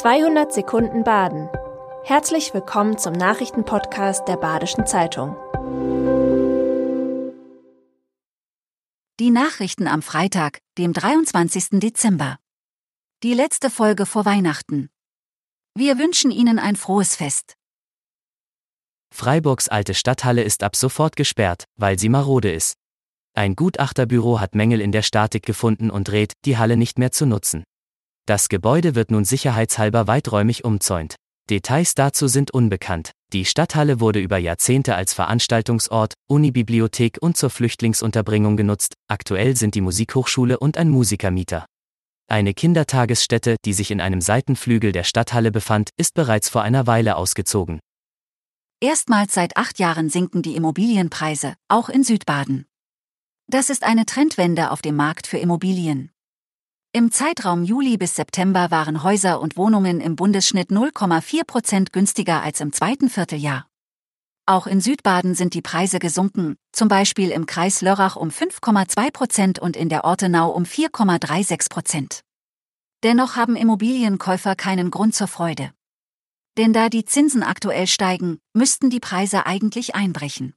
200 Sekunden Baden. Herzlich willkommen zum Nachrichtenpodcast der Badischen Zeitung. Die Nachrichten am Freitag, dem 23. Dezember. Die letzte Folge vor Weihnachten. Wir wünschen Ihnen ein frohes Fest. Freiburgs alte Stadthalle ist ab sofort gesperrt, weil sie marode ist. Ein Gutachterbüro hat Mängel in der Statik gefunden und rät, die Halle nicht mehr zu nutzen. Das Gebäude wird nun sicherheitshalber weiträumig umzäunt. Details dazu sind unbekannt. Die Stadthalle wurde über Jahrzehnte als Veranstaltungsort, Unibibliothek und zur Flüchtlingsunterbringung genutzt. Aktuell sind die Musikhochschule und ein Musikermieter. Eine Kindertagesstätte, die sich in einem Seitenflügel der Stadthalle befand, ist bereits vor einer Weile ausgezogen. Erstmals seit acht Jahren sinken die Immobilienpreise, auch in Südbaden. Das ist eine Trendwende auf dem Markt für Immobilien. Im Zeitraum Juli bis September waren Häuser und Wohnungen im Bundesschnitt 0,4 Prozent günstiger als im zweiten Vierteljahr. Auch in Südbaden sind die Preise gesunken, zum Beispiel im Kreis Lörrach um 5,2 Prozent und in der Ortenau um 4,36 Prozent. Dennoch haben Immobilienkäufer keinen Grund zur Freude. Denn da die Zinsen aktuell steigen, müssten die Preise eigentlich einbrechen.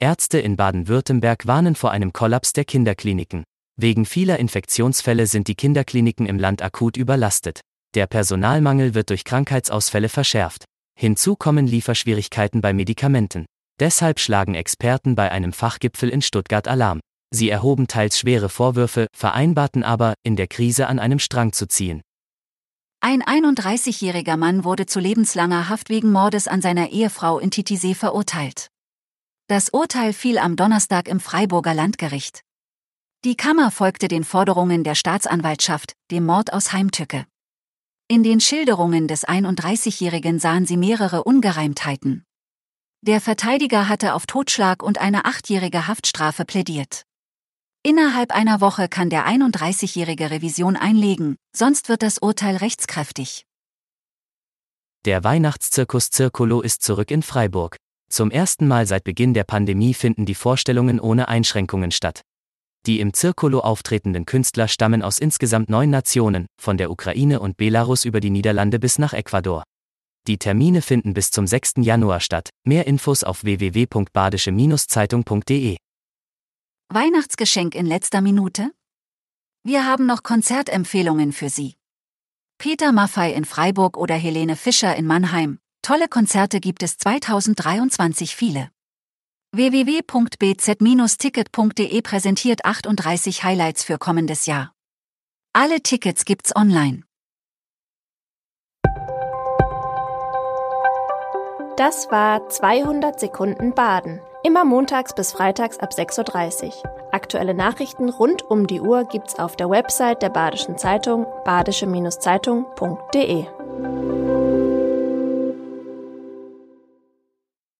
Ärzte in Baden-Württemberg warnen vor einem Kollaps der Kinderkliniken. Wegen vieler Infektionsfälle sind die Kinderkliniken im Land akut überlastet. Der Personalmangel wird durch Krankheitsausfälle verschärft. Hinzu kommen Lieferschwierigkeiten bei Medikamenten. Deshalb schlagen Experten bei einem Fachgipfel in Stuttgart Alarm. Sie erhoben teils schwere Vorwürfe, vereinbarten aber, in der Krise an einem Strang zu ziehen. Ein 31-jähriger Mann wurde zu lebenslanger Haft wegen Mordes an seiner Ehefrau in Titisee verurteilt. Das Urteil fiel am Donnerstag im Freiburger Landgericht. Die Kammer folgte den Forderungen der Staatsanwaltschaft, dem Mord aus Heimtücke. In den Schilderungen des 31-Jährigen sahen sie mehrere Ungereimtheiten. Der Verteidiger hatte auf Totschlag und eine achtjährige Haftstrafe plädiert. Innerhalb einer Woche kann der 31-jährige Revision einlegen, sonst wird das Urteil rechtskräftig. Der Weihnachtszirkus Circolo ist zurück in Freiburg. Zum ersten Mal seit Beginn der Pandemie finden die Vorstellungen ohne Einschränkungen statt. Die im Circolo auftretenden Künstler stammen aus insgesamt neun Nationen, von der Ukraine und Belarus über die Niederlande bis nach Ecuador. Die Termine finden bis zum 6. Januar statt. Mehr Infos auf www.badische-zeitung.de. Weihnachtsgeschenk in letzter Minute? Wir haben noch Konzertempfehlungen für Sie. Peter Maffei in Freiburg oder Helene Fischer in Mannheim. Tolle Konzerte gibt es 2023 viele www.bz-ticket.de präsentiert 38 Highlights für kommendes Jahr. Alle Tickets gibt's online. Das war 200 Sekunden Baden. Immer montags bis freitags ab 6.30 Uhr. Aktuelle Nachrichten rund um die Uhr gibt's auf der Website der Badischen Zeitung badische-zeitung.de.